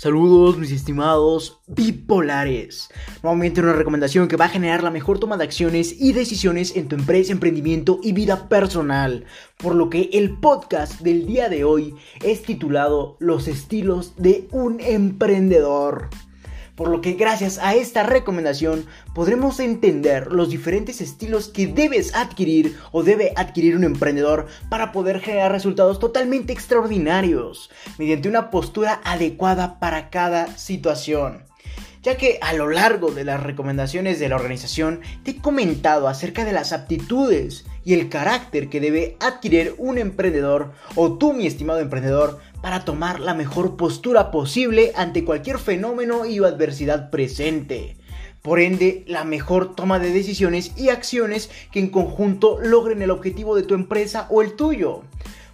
Saludos mis estimados bipolares. Nuevamente una recomendación que va a generar la mejor toma de acciones y decisiones en tu empresa, emprendimiento y vida personal. Por lo que el podcast del día de hoy es titulado Los estilos de un emprendedor por lo que gracias a esta recomendación podremos entender los diferentes estilos que debes adquirir o debe adquirir un emprendedor para poder generar resultados totalmente extraordinarios mediante una postura adecuada para cada situación. Ya que a lo largo de las recomendaciones de la organización te he comentado acerca de las aptitudes y el carácter que debe adquirir un emprendedor o tú mi estimado emprendedor para tomar la mejor postura posible ante cualquier fenómeno y adversidad presente. Por ende, la mejor toma de decisiones y acciones que en conjunto logren el objetivo de tu empresa o el tuyo.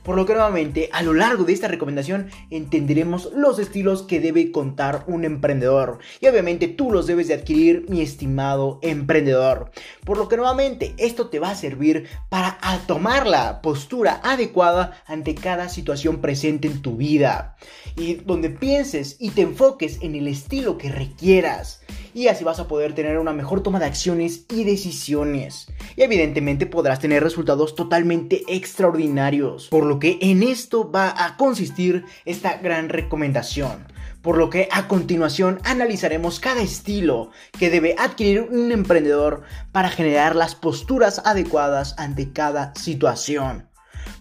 Por lo que nuevamente, a lo largo de esta recomendación entenderemos los estilos que debe contar un emprendedor. Y obviamente tú los debes de adquirir, mi estimado emprendedor. Por lo que nuevamente, esto te va a servir para tomar la postura adecuada ante cada situación presente en tu vida. Y donde pienses y te enfoques en el estilo que requieras y así vas a poder tener una mejor toma de acciones y decisiones. Y evidentemente podrás tener resultados totalmente extraordinarios. Por lo que en esto va a consistir esta gran recomendación. Por lo que a continuación analizaremos cada estilo que debe adquirir un emprendedor para generar las posturas adecuadas ante cada situación.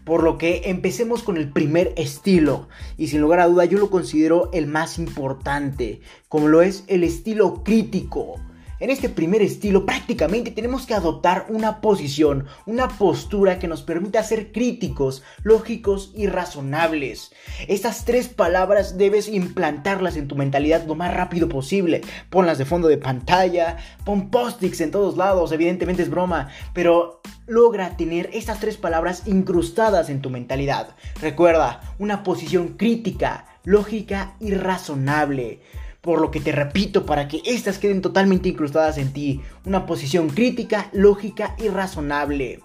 Por lo que empecemos con el primer estilo y sin lugar a duda yo lo considero el más importante, como lo es el estilo crítico. En este primer estilo prácticamente tenemos que adoptar una posición, una postura que nos permita ser críticos, lógicos y razonables. Estas tres palabras debes implantarlas en tu mentalidad lo más rápido posible. Ponlas de fondo de pantalla, pon post-its en todos lados, evidentemente es broma, pero logra tener estas tres palabras incrustadas en tu mentalidad. Recuerda, una posición crítica, lógica y razonable. Por lo que te repito, para que estas queden totalmente incrustadas en ti, una posición crítica, lógica y razonable.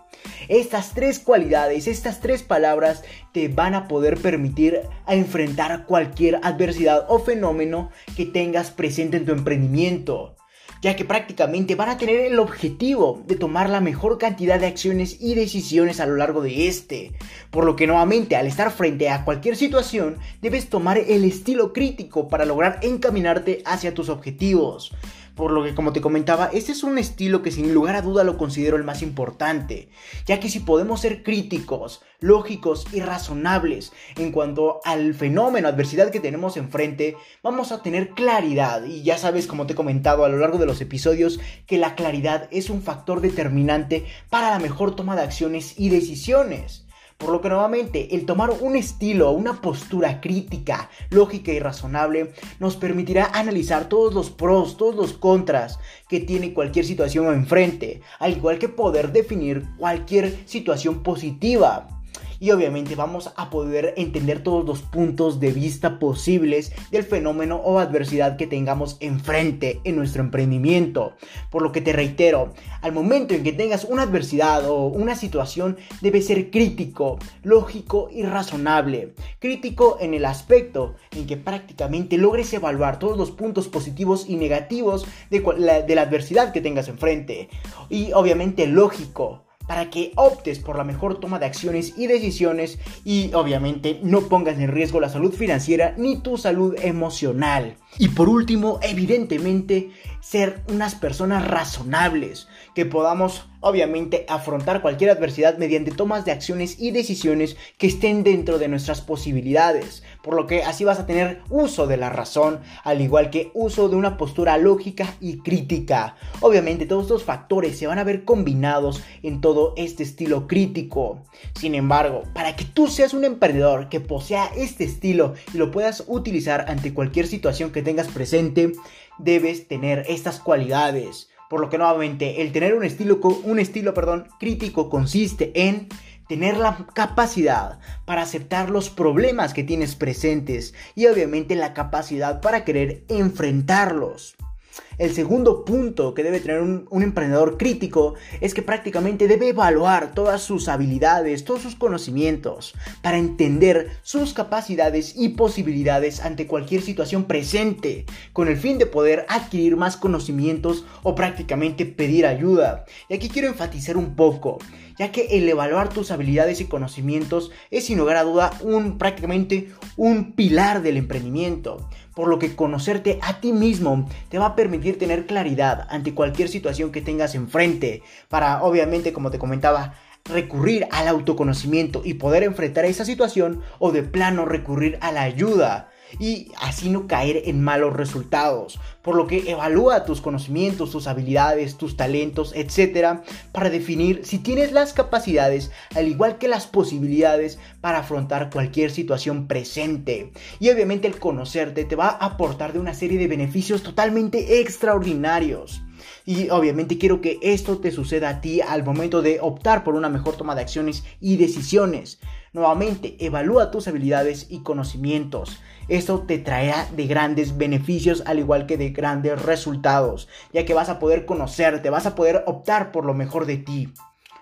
Estas tres cualidades, estas tres palabras te van a poder permitir a enfrentar cualquier adversidad o fenómeno que tengas presente en tu emprendimiento ya que prácticamente van a tener el objetivo de tomar la mejor cantidad de acciones y decisiones a lo largo de este. Por lo que nuevamente al estar frente a cualquier situación debes tomar el estilo crítico para lograr encaminarte hacia tus objetivos. Por lo que como te comentaba, este es un estilo que sin lugar a duda lo considero el más importante, ya que si podemos ser críticos, lógicos y razonables en cuanto al fenómeno, adversidad que tenemos enfrente, vamos a tener claridad. Y ya sabes, como te he comentado a lo largo de los episodios, que la claridad es un factor determinante para la mejor toma de acciones y decisiones. Por lo que nuevamente el tomar un estilo, una postura crítica, lógica y razonable nos permitirá analizar todos los pros, todos los contras que tiene cualquier situación enfrente, al igual que poder definir cualquier situación positiva y obviamente vamos a poder entender todos los puntos de vista posibles del fenómeno o adversidad que tengamos enfrente en nuestro emprendimiento. Por lo que te reitero, al momento en que tengas una adversidad o una situación debe ser crítico, lógico y razonable. Crítico en el aspecto en que prácticamente logres evaluar todos los puntos positivos y negativos de de la adversidad que tengas enfrente. Y obviamente lógico para que optes por la mejor toma de acciones y decisiones y obviamente no pongas en riesgo la salud financiera ni tu salud emocional. Y por último, evidentemente, ser unas personas razonables, que podamos obviamente afrontar cualquier adversidad mediante tomas de acciones y decisiones que estén dentro de nuestras posibilidades, por lo que así vas a tener uso de la razón, al igual que uso de una postura lógica y crítica. Obviamente todos estos factores se van a ver combinados en todo este estilo crítico. Sin embargo, para que tú seas un emprendedor que posea este estilo y lo puedas utilizar ante cualquier situación que tengas presente, debes tener estas cualidades. Por lo que nuevamente el tener un estilo, un estilo perdón, crítico consiste en tener la capacidad para aceptar los problemas que tienes presentes y obviamente la capacidad para querer enfrentarlos. El segundo punto que debe tener un, emprendedor crítico es que prácticamente debe evaluar todas sus habilidades, todos sus conocimientos, para entender sus capacidades y posibilidades ante cualquier situación presente, con el fin de poder adquirir más conocimientos o prácticamente pedir ayuda. Y aquí quiero enfatizar un poco ya que el evaluar tus habilidades y conocimientos es sin lugar a duda un prácticamente un pilar del emprendimiento, por lo que conocerte a ti mismo te va a permitir tener claridad ante cualquier situación que tengas enfrente, para obviamente como te comentaba recurrir al autoconocimiento y poder enfrentar esa situación o de plano recurrir a la ayuda y así no caer en malos resultados. Por lo que evalúa tus conocimientos, tus habilidades, tus talentos, etc. para definir si tienes las capacidades, al igual que las posibilidades para afrontar cualquier situación presente. Y obviamente el conocerte te va a aportar de una serie de beneficios totalmente extraordinarios. Y obviamente quiero que esto te suceda a ti al momento de optar por una mejor toma de acciones y decisiones. Nuevamente, evalúa tus habilidades y conocimientos. Esto te traerá de grandes beneficios al igual que de grandes resultados, ya que vas a poder conocerte, vas a poder optar por lo mejor de ti.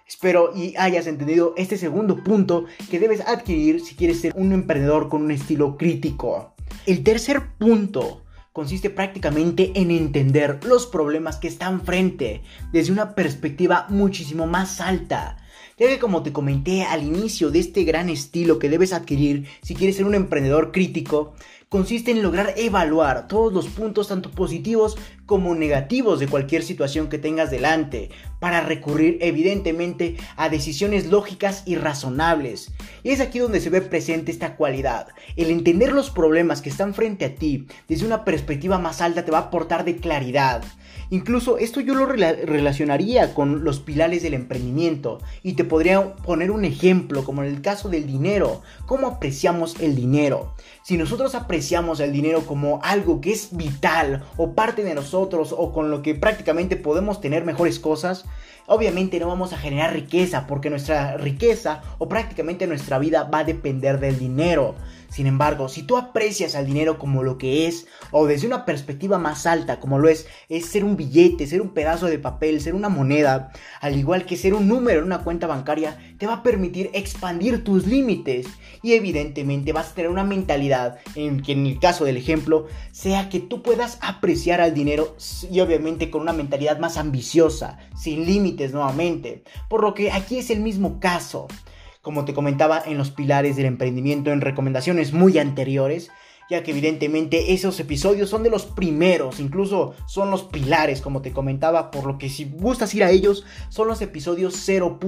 Espero y hayas entendido este segundo punto que debes adquirir si quieres ser un emprendedor con un estilo crítico. El tercer punto consiste prácticamente en entender los problemas que están frente desde una perspectiva muchísimo más alta ya que como te comenté al inicio de este gran estilo que debes adquirir si quieres ser un emprendedor crítico, consiste en lograr evaluar todos los puntos tanto positivos como negativos de cualquier situación que tengas delante, para recurrir evidentemente a decisiones lógicas y razonables. Y es aquí donde se ve presente esta cualidad. El entender los problemas que están frente a ti desde una perspectiva más alta te va a aportar de claridad. Incluso esto yo lo relacionaría con los pilares del emprendimiento y te podría poner un ejemplo como en el caso del dinero. ¿Cómo apreciamos el dinero? Si nosotros apreciamos el dinero como algo que es vital o parte de nosotros o con lo que prácticamente podemos tener mejores cosas, obviamente no vamos a generar riqueza porque nuestra riqueza o prácticamente nuestra vida va a depender del dinero. Sin embargo, si tú aprecias al dinero como lo que es, o desde una perspectiva más alta como lo es, es ser un billete, ser un pedazo de papel, ser una moneda, al igual que ser un número en una cuenta bancaria, te va a permitir expandir tus límites. Y evidentemente vas a tener una mentalidad en que en el caso del ejemplo, sea que tú puedas apreciar al dinero y obviamente con una mentalidad más ambiciosa, sin límites nuevamente. Por lo que aquí es el mismo caso como te comentaba en los pilares del emprendimiento en recomendaciones muy anteriores, ya que evidentemente esos episodios son de los primeros, incluso son los pilares, como te comentaba, por lo que si gustas ir a ellos, son los episodios 0.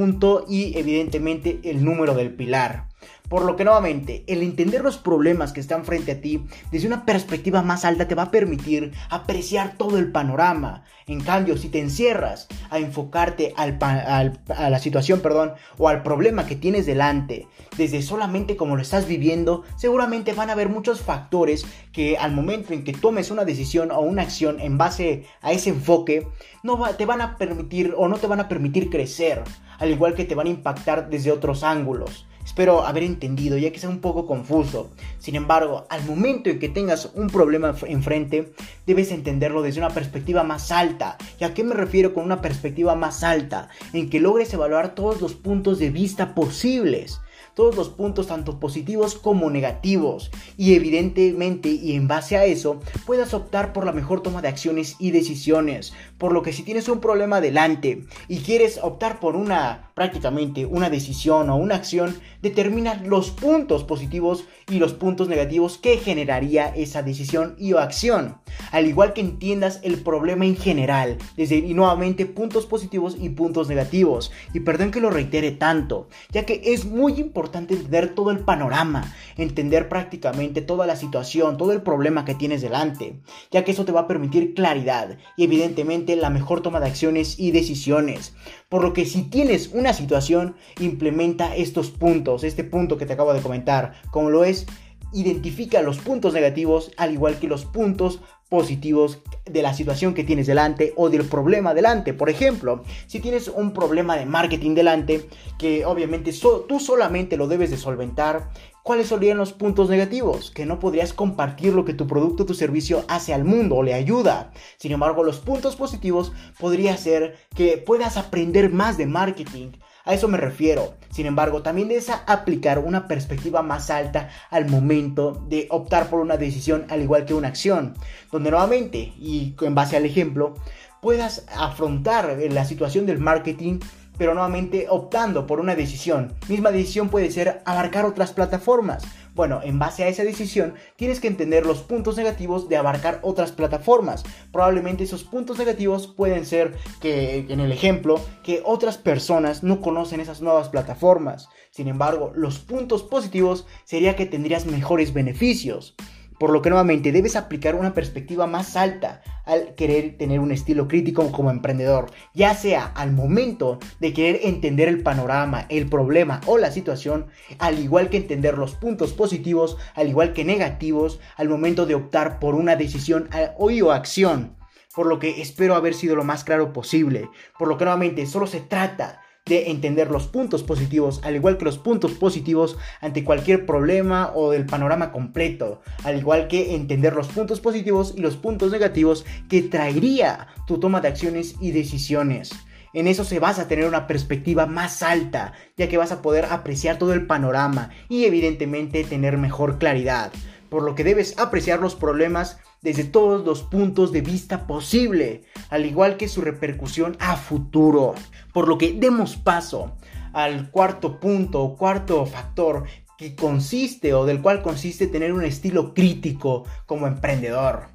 y evidentemente el número del pilar. Por lo que nuevamente, el entender los problemas que están frente a ti desde una perspectiva más alta te va a permitir apreciar todo el panorama. En cambio, si te encierras a enfocarte al, a la situación, perdón, o al problema que tienes delante, desde solamente como lo estás viviendo, seguramente van a haber muchos factores que al momento en que tomes una decisión o una acción en base a ese enfoque, no te van a permitir o no te van a permitir crecer, al igual que te van a impactar desde otros ángulos. Espero haber entendido, ya que sea un poco confuso. Sin embargo, al momento en que tengas un problema enfrente, debes entenderlo desde una perspectiva más alta. ¿Y a qué me refiero con una perspectiva más alta? En que logres evaluar todos los puntos de vista posibles todos los puntos tanto positivos como negativos y evidentemente y en base a eso puedas optar por la mejor toma de acciones y decisiones. Por lo que si tienes un problema delante y quieres optar por una prácticamente una decisión o una acción, determina los puntos positivos y los puntos negativos que generaría esa decisión y o acción. Al igual que entiendas el problema en general, desde y nuevamente puntos positivos y puntos negativos. Y perdón que lo reitere tanto, ya que es muy importante entender todo el panorama, entender prácticamente toda la situación, todo el problema que tienes delante, ya que eso te va a permitir claridad y evidentemente la mejor toma de acciones y decisiones. Por lo que si tienes una situación, implementa estos puntos, este punto que te acabo de comentar, como lo es identifica los puntos negativos al igual que los puntos positivos de la situación que tienes delante o del problema delante. Por ejemplo, si tienes un problema de marketing delante, que obviamente tú solamente lo debes de solventar ¿cuáles serían los puntos negativos? Que no podrías compartir lo que tu producto o tu servicio hace al mundo o le ayuda. Sin embargo, los puntos positivos podría ser que puedas aprender más de marketing, a eso me refiero. Sin embargo, también debes aplicar una perspectiva más alta al momento de optar por una decisión al igual que una acción, donde nuevamente, y en base al ejemplo, puedas afrontar la situación del marketing pero nuevamente optando por una decisión. Misma decisión puede ser abarcar otras plataformas. Bueno, en base a esa decisión tienes que entender los puntos negativos de abarcar otras plataformas. Probablemente esos puntos negativos pueden ser que, en el ejemplo, que otras personas no conocen esas nuevas plataformas. Sin embargo, los puntos positivos sería que tendrías mejores beneficios por lo que nuevamente debes aplicar una perspectiva más alta al querer tener un estilo crítico como emprendedor, ya sea al momento de querer entender el panorama, el problema o la situación, al igual que entender los puntos positivos, al igual que negativos, al momento de optar por una decisión o acción. Por lo que espero haber sido lo más claro posible, por lo que nuevamente solo se trata de entender los puntos positivos, al igual que los puntos positivos ante cualquier problema o del panorama completo, al igual que entender los puntos positivos y los puntos negativos que traería tu toma de acciones y decisiones. En eso se vas a tener una perspectiva más alta, ya que vas a poder apreciar todo el panorama y evidentemente tener mejor claridad, por lo que debes apreciar los problemas desde todos los puntos de vista posible, al igual que su repercusión a futuro. Por lo que demos paso al cuarto punto o cuarto factor que consiste o del cual consiste tener un estilo crítico como emprendedor,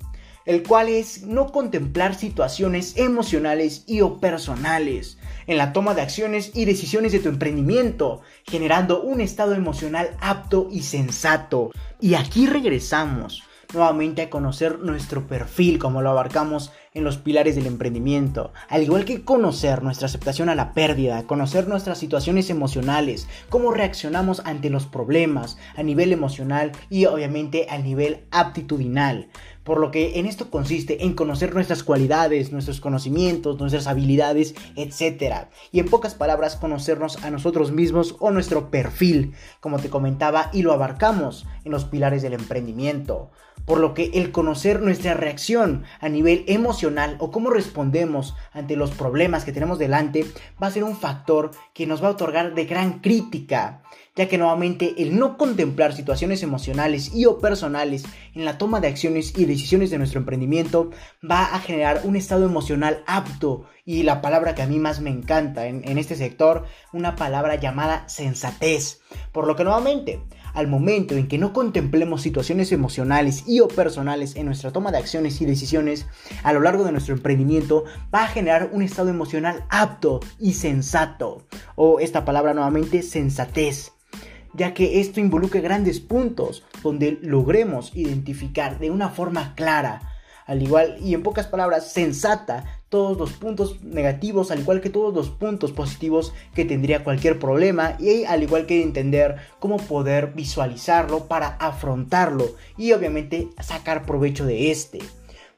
el cual es no contemplar situaciones emocionales y o personales en la toma de acciones y decisiones de tu emprendimiento, generando un estado emocional apto y sensato. Y aquí regresamos nuevamente a conocer nuestro perfil como lo abarcamos en los pilares del emprendimiento, al igual que conocer nuestra aceptación a la pérdida, conocer nuestras situaciones emocionales, cómo reaccionamos ante los problemas a nivel emocional y obviamente a nivel aptitudinal. Por lo que en esto consiste en conocer nuestras cualidades, nuestros conocimientos, nuestras habilidades, etc. Y en pocas palabras, conocernos a nosotros mismos o nuestro perfil, como te comentaba, y lo abarcamos en los pilares del emprendimiento. Por lo que el conocer nuestra reacción a nivel emocional o cómo respondemos ante los problemas que tenemos delante va a ser un factor que nos va a otorgar de gran crítica ya que nuevamente el no contemplar situaciones emocionales y o personales en la toma de acciones y decisiones de nuestro emprendimiento va a generar un estado emocional apto. Y la palabra que a mí más me encanta en, este sector, una palabra llamada sensatez, por lo que nuevamente al momento en que no contemplemos situaciones emocionales y o personales en nuestra toma de acciones y decisiones a lo largo de nuestro emprendimiento, va a generar un estado emocional apto y sensato. O esta palabra nuevamente, sensatez ya que esto involucra grandes puntos donde logremos identificar de una forma clara, al igual y en pocas palabras sensata, todos los puntos negativos, al igual que todos los puntos positivos que tendría cualquier problema y al igual que entender cómo poder visualizarlo para afrontarlo y obviamente sacar provecho de este.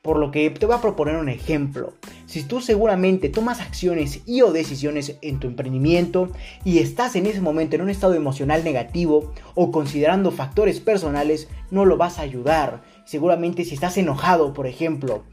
Por lo que te voy a proponer un ejemplo. Si tú seguramente tomas acciones y o decisiones en tu emprendimiento y estás en ese momento en un estado emocional negativo o considerando factores personales, no lo vas a ayudar. Seguramente si estás enojado, por ejemplo,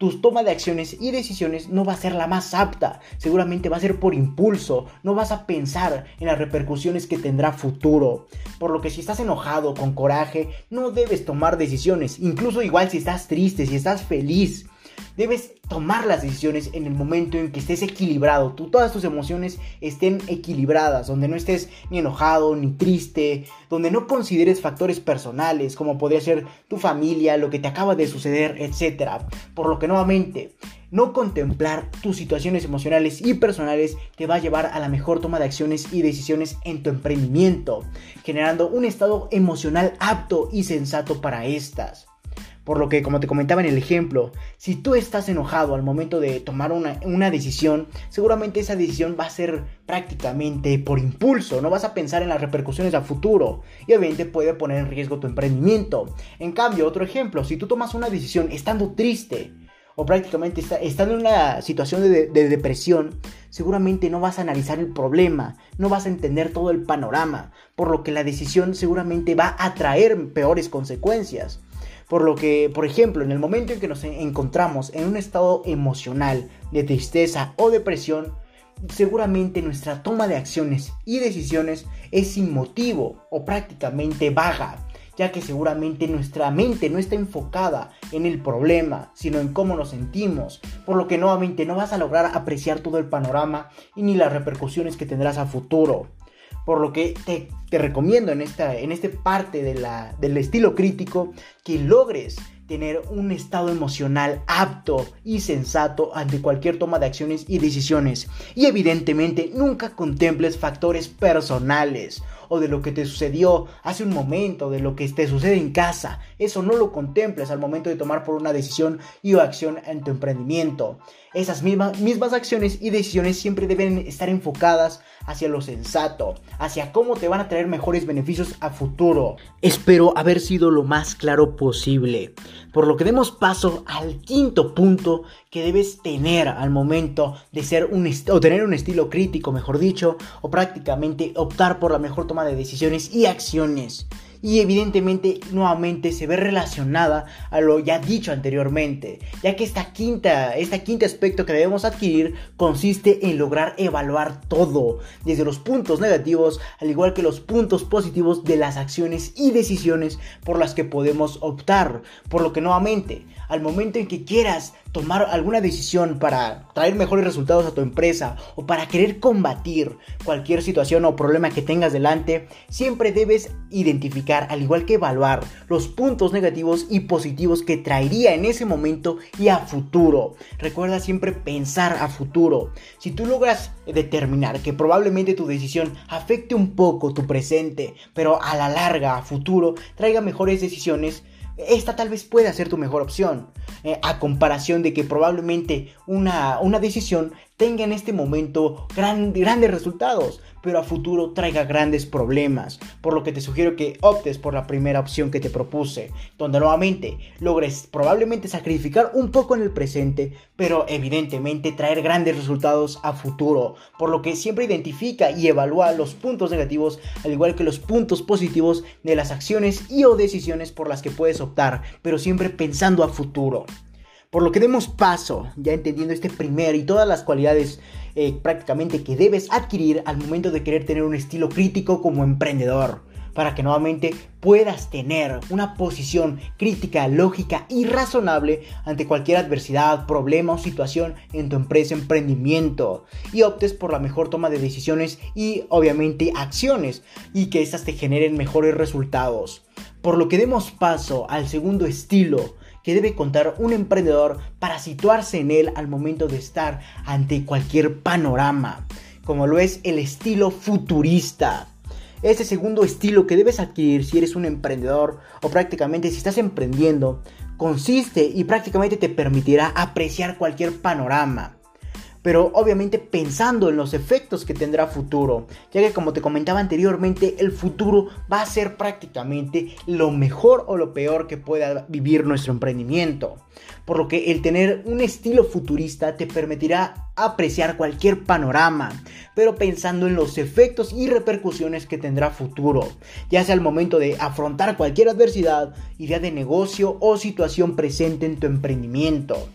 tu toma de acciones y decisiones no va a ser la más apta, seguramente va a ser por impulso, no vas a pensar en las repercusiones que tendrá futuro. Por lo que si estás enojado, con coraje, no debes tomar decisiones, incluso igual si estás triste, si estás feliz, Debes tomar las decisiones en el momento en que estés equilibrado, todas tus emociones estén equilibradas, donde no estés ni enojado ni triste, donde no consideres factores personales como podría ser tu familia, lo que te acaba de suceder, etc. Por lo que nuevamente, no contemplar tus situaciones emocionales y personales te va a llevar a la mejor toma de acciones y decisiones en tu emprendimiento, generando un estado emocional apto y sensato para estas. Por lo que, como te comentaba en el ejemplo, si tú estás enojado al momento de tomar una, decisión, seguramente esa decisión va a ser prácticamente por impulso, no vas a pensar en las repercusiones a futuro y obviamente puede poner en riesgo tu emprendimiento. En cambio, otro ejemplo, si tú tomas una decisión estando triste, o prácticamente estando en una situación de, depresión, seguramente no vas a analizar el problema, no vas a entender todo el panorama, por lo que la decisión seguramente va a traer peores consecuencias. Por lo que, por ejemplo, en el momento en que nos encontramos en un estado emocional de tristeza o depresión, seguramente nuestra toma de acciones y decisiones es sin motivo o prácticamente vaga, ya que seguramente nuestra mente no está enfocada en el problema, sino en cómo nos sentimos, por lo que nuevamente no vas a lograr apreciar todo el panorama y ni las repercusiones que tendrás a futuro. Por lo que te, recomiendo en esta, en este parte del estilo crítico que logres tener un estado emocional apto y sensato ante cualquier toma de acciones y decisiones. Y evidentemente nunca contemples factores personales o de lo que te sucedió hace un momento, de lo que te sucede en casa. Eso no lo contemples al momento de tomar por una decisión y o acción en tu emprendimiento. Esas mismas, acciones y decisiones siempre deben estar enfocadas hacia lo sensato, hacia cómo te van a traer mejores beneficios a futuro. Espero haber sido lo más claro posible, por lo que demos paso al quinto punto que debes tener al momento de ser un o tener un estilo crítico, mejor dicho, o prácticamente optar por la mejor toma de decisiones y acciones y evidentemente nuevamente se ve relacionada a lo ya dicho anteriormente, ya que esta quinta, este quinto aspecto que debemos adquirir consiste en lograr evaluar todo, desde los puntos negativos al igual que los puntos positivos de las acciones y decisiones por las que podemos optar, por lo que nuevamente al momento en que quieras tomar alguna decisión para traer mejores resultados a tu empresa o para querer combatir cualquier situación o problema que tengas delante, siempre debes identificar, al igual que evaluar, los puntos negativos y positivos que traería en ese momento y a futuro. Recuerda siempre pensar a futuro. Si tú logras determinar que probablemente tu decisión afecte un poco tu presente, pero a la larga, a futuro, traiga mejores decisiones, esta tal vez pueda ser tu mejor opción, eh, a comparación de que probablemente una, una decisión tenga en este momento grandes resultados, pero a futuro traiga grandes problemas, por lo que te sugiero que optes por la primera opción que te propuse, donde nuevamente logres probablemente sacrificar un poco en el presente, pero evidentemente traer grandes resultados a futuro, por lo que siempre identifica y evalúa los puntos negativos, al igual que los puntos positivos de las acciones y o decisiones por las que puedes optar, pero siempre pensando a futuro. Por lo que demos paso, ya entendiendo este primer y todas las cualidades eh, prácticamente que debes adquirir al momento de querer tener un estilo crítico como emprendedor, para que nuevamente puedas tener una posición crítica, lógica y razonable ante cualquier adversidad, problema o situación en tu empresa, emprendimiento, y optes por la mejor toma de decisiones y obviamente acciones, y que éstas te generen mejores resultados. Por lo que demos paso al segundo estilo, que debe contar un emprendedor para situarse en él al momento de estar ante cualquier panorama, como lo es el estilo futurista. Este segundo estilo que debes adquirir si eres un emprendedor o prácticamente si estás emprendiendo consiste y prácticamente te permitirá apreciar cualquier panorama pero obviamente pensando en los efectos que tendrá futuro, ya que como te comentaba anteriormente, el futuro va a ser prácticamente lo mejor o lo peor que pueda vivir nuestro emprendimiento. Por lo que el tener un estilo futurista te permitirá apreciar cualquier panorama, pero pensando en los efectos y repercusiones que tendrá futuro, ya sea al momento de afrontar cualquier adversidad, idea de negocio o situación presente en tu emprendimiento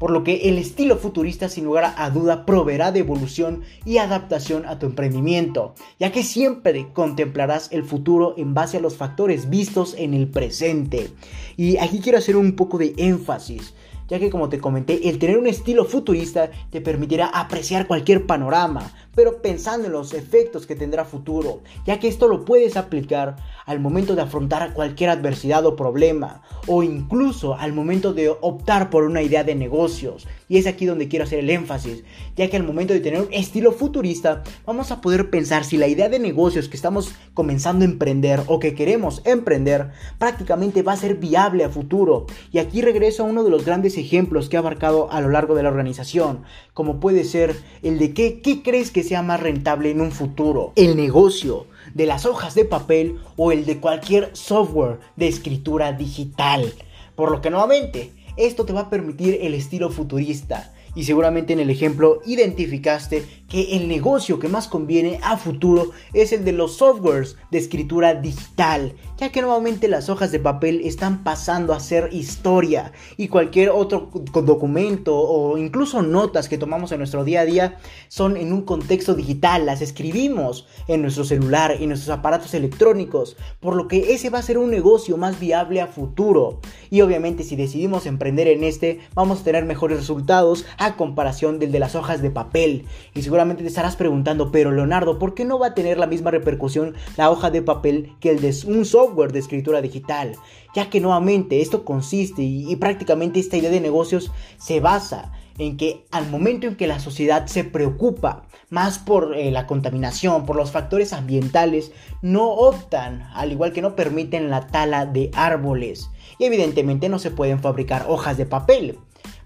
por lo que el estilo futurista sin lugar a duda proveerá de evolución y adaptación a tu emprendimiento, ya que siempre contemplarás el futuro en base a los factores vistos en el presente. Y aquí quiero hacer un poco de énfasis ya que como te comenté, el tener un estilo futurista te permitirá apreciar cualquier panorama, pero pensando en los efectos que tendrá futuro, ya que esto lo puedes aplicar al momento de afrontar cualquier adversidad o problema, o incluso al momento de optar por una idea de negocios. Y es aquí donde quiero hacer el énfasis, ya que al momento de tener un estilo futurista, vamos a poder pensar si la idea de negocios que estamos comenzando a emprender o que queremos emprender prácticamente va a ser viable a futuro. Y aquí regreso a uno de los grandes ejemplos que ha abarcado a lo largo de la organización, como puede ser el de qué, qué crees que sea más rentable en un futuro, el negocio de las hojas de papel o el de cualquier software de escritura digital. Por lo que nuevamente, esto te va a permitir el estilo futurista, y seguramente en el ejemplo identificaste que el negocio que más conviene a futuro es el de los softwares de escritura digital, ya que nuevamente las hojas de papel están pasando a ser historia y cualquier otro documento o incluso notas que tomamos en nuestro día a día son en un contexto digital, las escribimos en nuestro celular y nuestros aparatos electrónicos, por lo que ese va a ser un negocio más viable a futuro. Y obviamente si decidimos emprender en este, vamos a tener mejores resultados a comparación del de las hojas de papel. Y seguramente te estarás preguntando, pero Leonardo, ¿por qué no va a tener la misma repercusión la hoja de papel que el de un software de escritura digital? Ya que nuevamente esto consiste y, prácticamente esta idea de negocios se basa en que al momento en que la sociedad se preocupa más por eh, la contaminación, por los factores ambientales, no optan, al igual que no permiten la tala de árboles. Y evidentemente no se pueden fabricar hojas de papel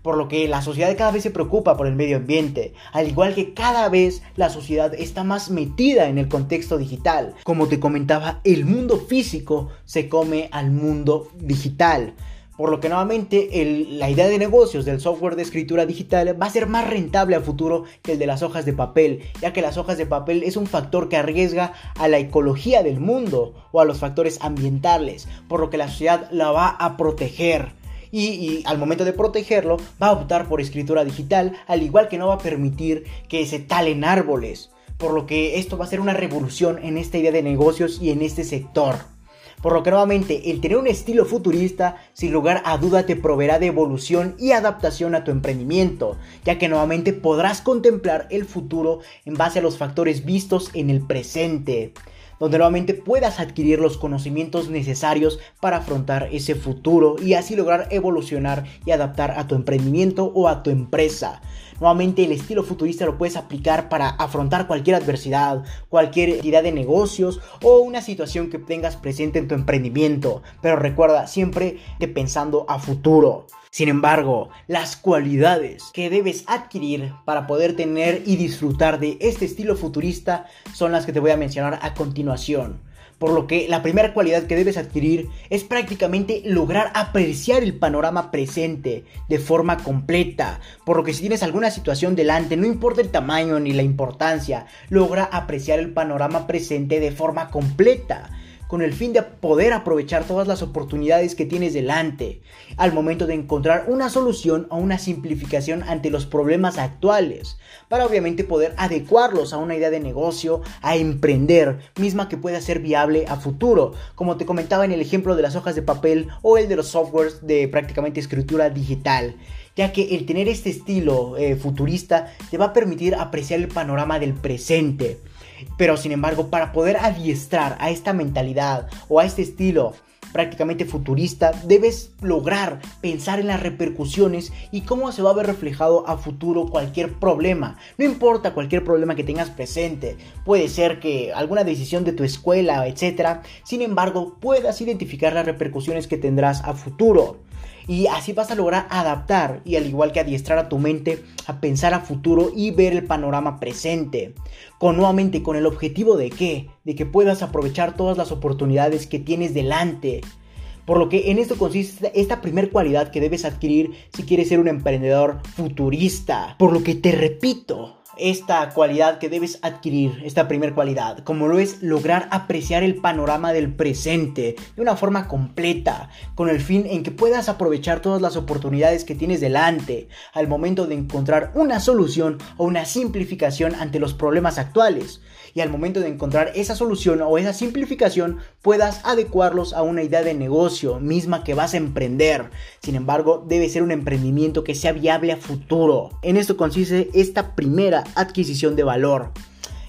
por lo que la sociedad cada vez se preocupa por el medio ambiente, al igual que cada vez la sociedad está más metida en el contexto digital. Como te comentaba, el mundo físico se come al mundo digital. Por lo que nuevamente la idea de negocios del software de escritura digital va a ser más rentable a futuro que el de las hojas de papel, ya que las hojas de papel es un factor que arriesga a la ecología del mundo o a los factores ambientales, por lo que la sociedad la va a proteger y, al momento de protegerlo va a optar por escritura digital, al igual que no va a permitir que se talen árboles. Por lo que esto va a ser una revolución en esta idea de negocios y en este sector. Por lo que nuevamente el tener un estilo futurista sin lugar a duda te proveerá de evolución y adaptación a tu emprendimiento, ya que nuevamente podrás contemplar el futuro en base a los factores vistos en el presente donde nuevamente puedas adquirir los conocimientos necesarios para afrontar ese futuro y así lograr evolucionar y adaptar a tu emprendimiento o a tu empresa. Nuevamente el estilo futurista lo puedes aplicar para afrontar cualquier adversidad, cualquier entidad de negocios o una situación que tengas presente en tu emprendimiento. Pero recuerda siempre que pensando a futuro. Sin embargo, las cualidades que debes adquirir para poder tener y disfrutar de este estilo futurista son las que te voy a mencionar a continuación. Por lo que la primera cualidad que debes adquirir es prácticamente lograr apreciar el panorama presente de forma completa. Por lo que si tienes alguna situación delante, no importa el tamaño ni la importancia, logra apreciar el panorama presente de forma completa con el fin de poder aprovechar todas las oportunidades que tienes delante al momento de encontrar una solución o una simplificación ante los problemas actuales, para obviamente poder adecuarlos a una idea de negocio, a emprender, misma que pueda ser viable a futuro, como te comentaba en el ejemplo de las hojas de papel o el de los softwares de prácticamente escritura digital ya que el tener este estilo eh, futurista te va a permitir apreciar el panorama del presente pero sin embargo, para poder adiestrar a esta mentalidad o a este estilo prácticamente futurista, debes lograr pensar en las repercusiones y cómo se va a ver reflejado a futuro cualquier problema. No importa cualquier problema que tengas presente, puede ser que alguna decisión de tu escuela, etc. Sin embargo, puedas identificar las repercusiones que tendrás a futuro y así vas a lograr adaptar y al igual que adiestrar a tu mente a pensar a futuro y ver el panorama presente. Con nuevamente con el objetivo de qué? De que puedas aprovechar todas las oportunidades que tienes delante. Por lo que en esto consiste esta primer cualidad que debes adquirir si quieres ser un emprendedor futurista. Por lo que te repito, esta cualidad que debes adquirir, esta primera cualidad, como lo es lograr apreciar el panorama del presente de una forma completa, con el fin en que puedas aprovechar todas las oportunidades que tienes delante al momento de encontrar una solución o una simplificación ante los problemas actuales y al momento de encontrar esa solución o esa simplificación puedas adecuarlos a una idea de negocio misma que vas a emprender. Sin embargo, debe ser un emprendimiento que sea viable a futuro. En esto consiste esta primera adquisición de valor,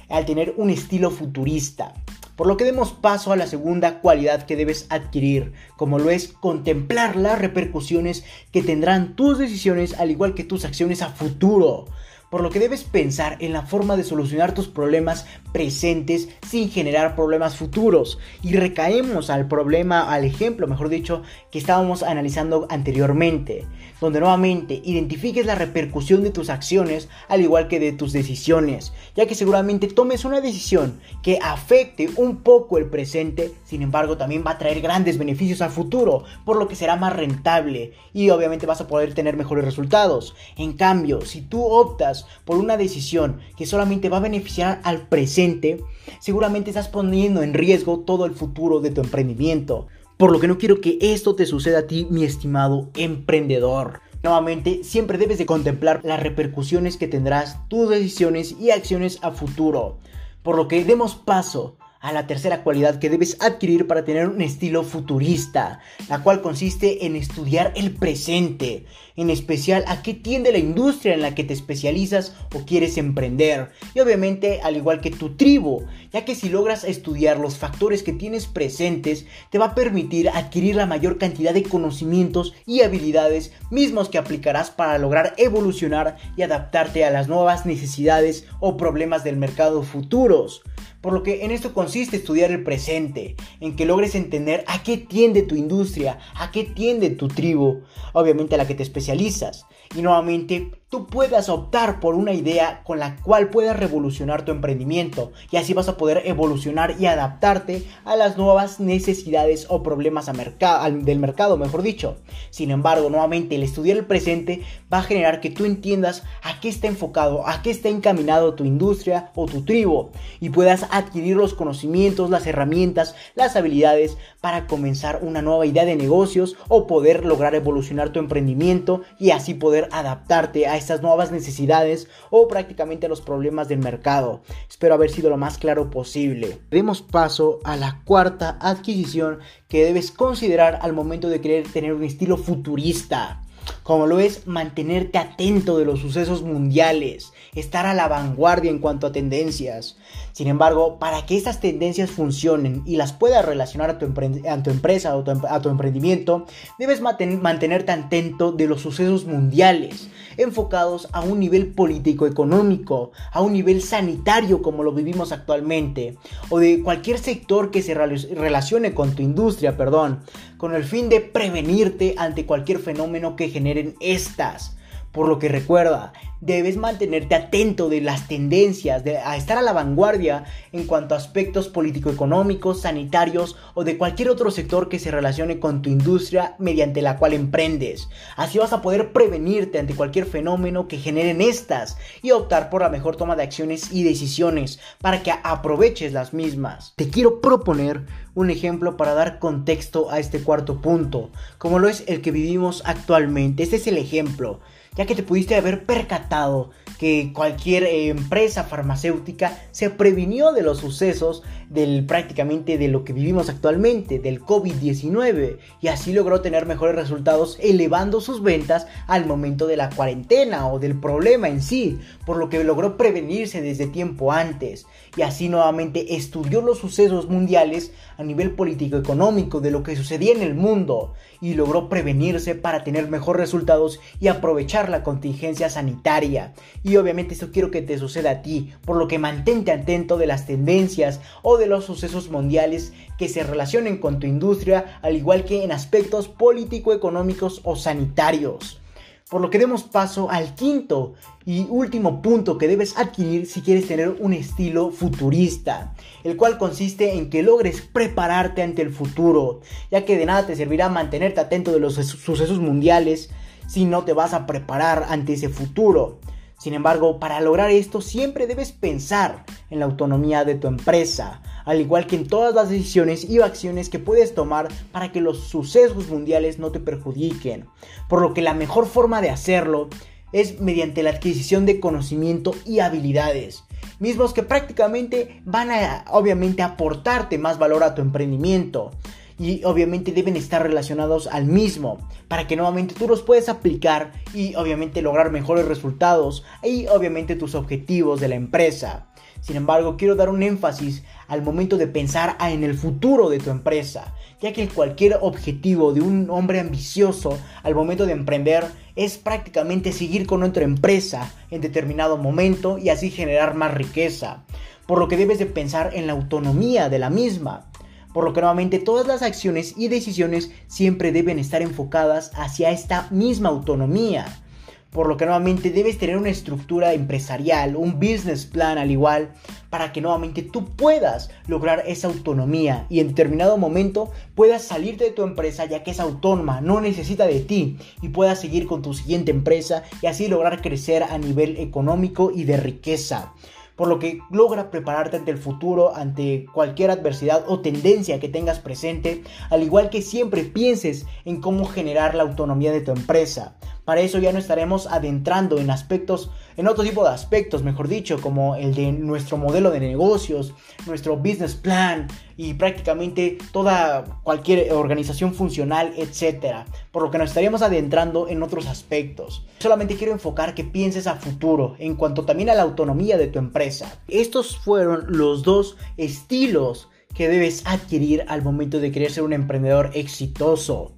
al tener un estilo futurista. Por lo que demos paso a la segunda cualidad que debes adquirir, como lo es contemplar las repercusiones que tendrán tus decisiones al igual que tus acciones a futuro por lo que debes pensar en la forma de solucionar tus problemas presentes sin generar problemas futuros. Y recaemos al problema, al ejemplo, mejor dicho, que estábamos analizando anteriormente. Donde nuevamente identifiques la repercusión de tus acciones al igual que de tus decisiones, ya que seguramente tomes una decisión que afecte un poco el presente, sin embargo también va a traer grandes beneficios al futuro, por lo que será más rentable y obviamente vas a poder tener mejores resultados. En cambio, si tú optas por una decisión que solamente va a beneficiar al presente, seguramente estás poniendo en riesgo todo el futuro de tu emprendimiento. Por lo que no quiero que esto te suceda a ti, mi estimado emprendedor. Nuevamente, siempre debes de contemplar las repercusiones que tendrás tus decisiones y acciones a futuro. Por lo que demos paso a la tercera cualidad que debes adquirir para tener un estilo futurista, la cual consiste en estudiar el presente, en especial a qué tiende la industria en la que te especializas o quieres emprender, y obviamente al igual que tu tribu, ya que si logras estudiar los factores que tienes presentes, te va a permitir adquirir la mayor cantidad de conocimientos y habilidades mismos que aplicarás para lograr evolucionar y adaptarte a las nuevas necesidades o problemas del mercado futuros. Por lo que en esto consiste estudiar el presente, en que logres entender a qué tiende tu industria, a qué tiende tu tribu, obviamente a la que te especializas. Y nuevamente tú puedas optar por una idea con la cual puedas revolucionar tu emprendimiento y así vas a poder evolucionar y adaptarte a las nuevas necesidades o problemas del mercado, mejor dicho. Sin embargo, nuevamente el estudiar el presente va a generar que tú entiendas a qué está enfocado, a qué está encaminado tu industria o tu tribu y puedas adquirir los conocimientos, las herramientas, las habilidades para comenzar una nueva idea de negocios o poder lograr evolucionar tu emprendimiento y así poder adaptarte a estas nuevas necesidades o prácticamente a los problemas del mercado. Espero haber sido lo más claro posible. Demos paso a la cuarta adquisición que debes considerar al momento de querer tener un estilo futurista como lo es mantenerte atento de los sucesos mundiales, estar a la vanguardia en cuanto a tendencias. Sin embargo, para que estas tendencias funcionen y las puedas relacionar a tu, empresa o a tu emprendimiento, debes mantenerte atento de los sucesos mundiales, enfocados a un nivel político-económico, a un nivel sanitario como lo vivimos actualmente, o de cualquier sector que se relacione con tu industria, perdón, con el fin de prevenirte ante cualquier fenómeno que generen estas. Por lo que recuerda, debes mantenerte atento de las tendencias, de, a estar a la vanguardia en cuanto a aspectos político-económicos, sanitarios o de cualquier otro sector que se relacione con tu industria mediante la cual emprendes. Así vas a poder prevenirte ante cualquier fenómeno que generen estas y optar por la mejor toma de acciones y decisiones para que aproveches las mismas. Te quiero proponer un ejemplo para dar contexto a este cuarto punto, como lo es el que vivimos actualmente. Este es el ejemplo ya que te pudiste haber percatado que cualquier eh, empresa farmacéutica se previnió de los sucesos del prácticamente de lo que vivimos actualmente, del COVID-19, y así logró tener mejores resultados elevando sus ventas al momento de la cuarentena o del problema en sí, por lo que logró prevenirse desde tiempo antes, y así nuevamente estudió los sucesos mundiales a nivel político-económico de lo que sucedía en el mundo, y logró prevenirse para tener mejores resultados y aprovechar la contingencia sanitaria. Y obviamente esto quiero que te suceda a ti, por lo que mantente atento de las tendencias o de los sucesos mundiales que se relacionen con tu industria, al igual que en aspectos político-económicos o sanitarios. Por lo que demos paso al quinto y último punto que debes adquirir si quieres tener un estilo futurista, el cual consiste en que logres prepararte ante el futuro, ya que de nada te servirá mantenerte atento de los sucesos mundiales si no te vas a preparar ante ese futuro. Sin embargo, para lograr esto siempre debes pensar en la autonomía de tu empresa, al igual que en todas las decisiones y acciones que puedes tomar para que los sucesos mundiales no te perjudiquen. Por lo que la mejor forma de hacerlo es mediante la adquisición de conocimiento y habilidades, mismos que prácticamente van a obviamente aportarte más valor a tu emprendimiento y obviamente deben estar relacionados al mismo para que nuevamente tú los puedas aplicar y obviamente lograr mejores resultados y obviamente tus objetivos de la empresa. Sin embargo, quiero dar un énfasis al momento de pensar en el futuro de tu empresa, ya que cualquier objetivo de un hombre ambicioso al momento de emprender es prácticamente seguir con otra empresa en determinado momento y así generar más riqueza, por lo que debes de pensar en la autonomía de la misma por lo que nuevamente todas las acciones y decisiones siempre deben estar enfocadas hacia esta misma autonomía. Por lo que nuevamente debes tener una estructura empresarial, un business plan al igual, para que nuevamente tú puedas lograr esa autonomía y en determinado momento puedas salirte de tu empresa ya que es autónoma, no necesita de ti y puedas seguir con tu siguiente empresa y así lograr crecer a nivel económico y de riqueza por lo que logra prepararte ante el futuro, ante cualquier adversidad o tendencia que tengas presente, al igual que siempre pienses en cómo generar la autonomía de tu empresa. Para eso ya no estaremos adentrando en aspectos, en otro tipo de aspectos, mejor dicho, como el de nuestro modelo de negocios, nuestro business plan y prácticamente toda cualquier organización funcional, etc. Por lo que nos estaríamos adentrando en otros aspectos. Solamente quiero enfocar que pienses a futuro en cuanto también a la autonomía de tu empresa. Estos fueron los dos estilos que debes adquirir al momento de querer ser un emprendedor exitoso.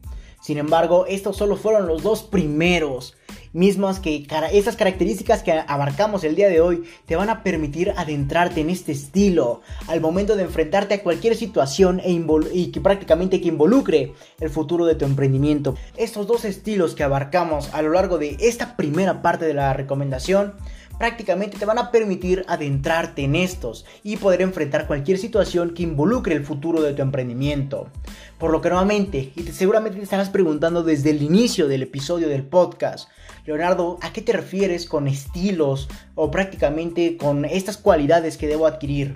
Sin embargo, estos solo fueron los dos primeros. Mismas que esas características que abarcamos el día de hoy te van a permitir adentrarte en este estilo al momento de enfrentarte a cualquier situación e y que prácticamente que involucre el futuro de tu emprendimiento. Estos dos estilos que abarcamos a lo largo de esta primera parte de la recomendación prácticamente te van a permitir adentrarte en estos y poder enfrentar cualquier situación que involucre el futuro de tu emprendimiento. Por lo que nuevamente, y te, seguramente te estarás preguntando desde el inicio del episodio del podcast, Leonardo, ¿a qué te refieres con estilos o prácticamente con estas cualidades que debo adquirir?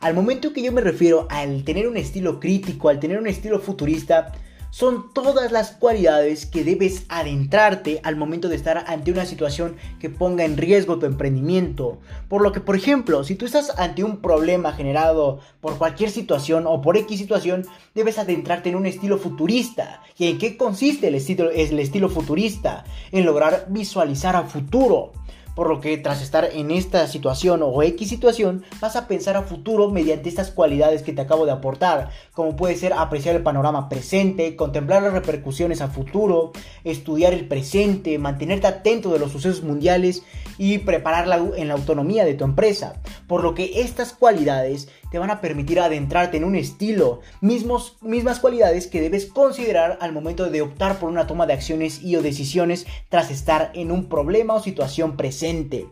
Al momento que yo me refiero al tener un estilo crítico, al tener un estilo futurista, son todas las cualidades que debes adentrarte al momento de estar ante una situación que ponga en riesgo tu emprendimiento. Por lo que, por ejemplo, si tú estás ante un problema generado por cualquier situación o por X situación, debes adentrarte en un estilo futurista. ¿Y en qué consiste el estilo, el estilo futurista? En lograr visualizar a futuro por lo que tras estar en esta situación o X situación, vas a pensar a futuro mediante estas cualidades que te acabo de aportar, como puede ser apreciar el panorama presente, contemplar las repercusiones a futuro, estudiar el presente, mantenerte atento de los sucesos mundiales y prepararla en la autonomía de tu empresa, por lo que estas cualidades te van a permitir adentrarte en un estilo, mismos, mismas cualidades que debes considerar al momento de optar por una toma de acciones y o decisiones tras estar en un problema o situación presente.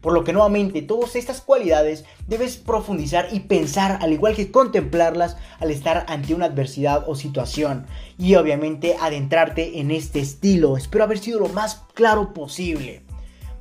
Por lo que nuevamente todas estas cualidades debes profundizar y pensar al igual que contemplarlas al estar ante una adversidad o situación. Y obviamente adentrarte en este estilo. Espero haber sido lo más claro posible.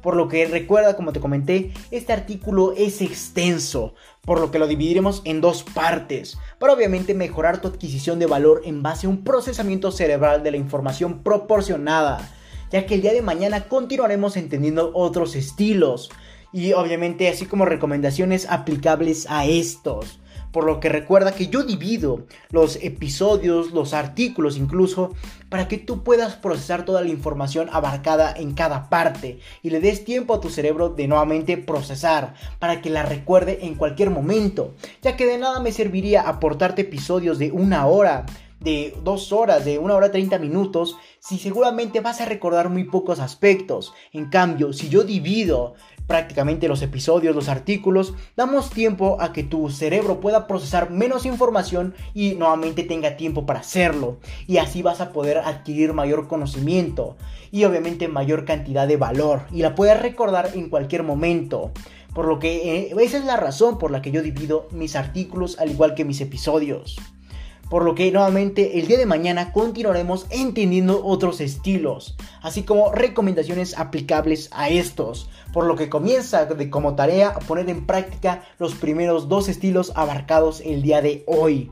Por lo que recuerda, como te comenté, este artículo es extenso, por lo que lo dividiremos en dos partes, para obviamente mejorar tu adquisición de valor en base a un procesamiento cerebral de la información proporcionada, ya que el día de mañana continuaremos entendiendo otros estilos y obviamente así como recomendaciones aplicables a estos. Por lo que recuerda que yo divido los episodios, los artículos incluso, para que tú puedas procesar toda la información abarcada en cada parte y le des tiempo a tu cerebro de nuevamente procesar para que la recuerde en cualquier momento, ya que de nada me serviría aportarte episodios de una hora de dos horas, de una hora 30 minutos, si seguramente vas a recordar muy pocos aspectos. En cambio, si yo divido prácticamente los episodios, los artículos, damos tiempo a que tu cerebro pueda procesar menos información y nuevamente tenga tiempo para hacerlo. Y así vas a poder adquirir mayor conocimiento y obviamente mayor cantidad de valor y la puedes recordar en cualquier momento. Por lo que eh, esa es la razón por la que yo divido mis artículos al igual que mis episodios. Por lo que nuevamente el día de mañana continuaremos entendiendo otros estilos, así como recomendaciones aplicables a estos. Por lo que comienza de como tarea a poner en práctica los primeros dos estilos abarcados el día de hoy.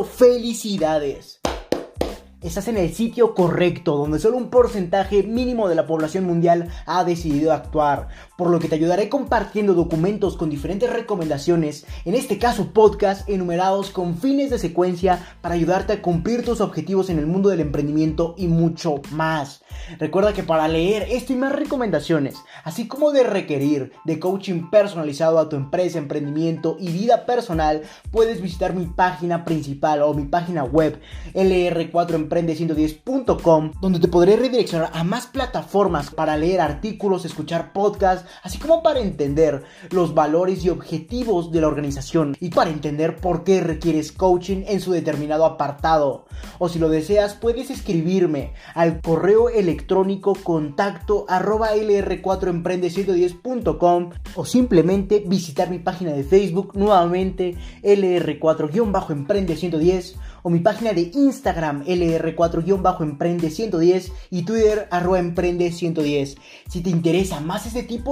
felicidades. Estás en el sitio correcto, donde solo un porcentaje mínimo de la población mundial ha decidido actuar. Por lo que te ayudaré compartiendo documentos con diferentes recomendaciones, en este caso podcast, enumerados con fines de secuencia para ayudarte a cumplir tus objetivos en el mundo del emprendimiento y mucho más. Recuerda que para leer esto y más recomendaciones, así como de requerir de coaching personalizado a tu empresa, emprendimiento y vida personal, puedes visitar mi página principal o mi página web lr4emprende110.com, donde te podré redireccionar a más plataformas para leer artículos, escuchar podcasts, así como para entender los valores y objetivos de la organización y para entender por qué requieres coaching en su determinado apartado. O si lo deseas, puedes escribirme al correo electrónico contacto arroba lr4emprende110.com o simplemente visitar mi página de Facebook nuevamente lr4-emprende110 o mi página de Instagram lr4-emprende110 y Twitter arroba emprende110. Si te interesa más este tipo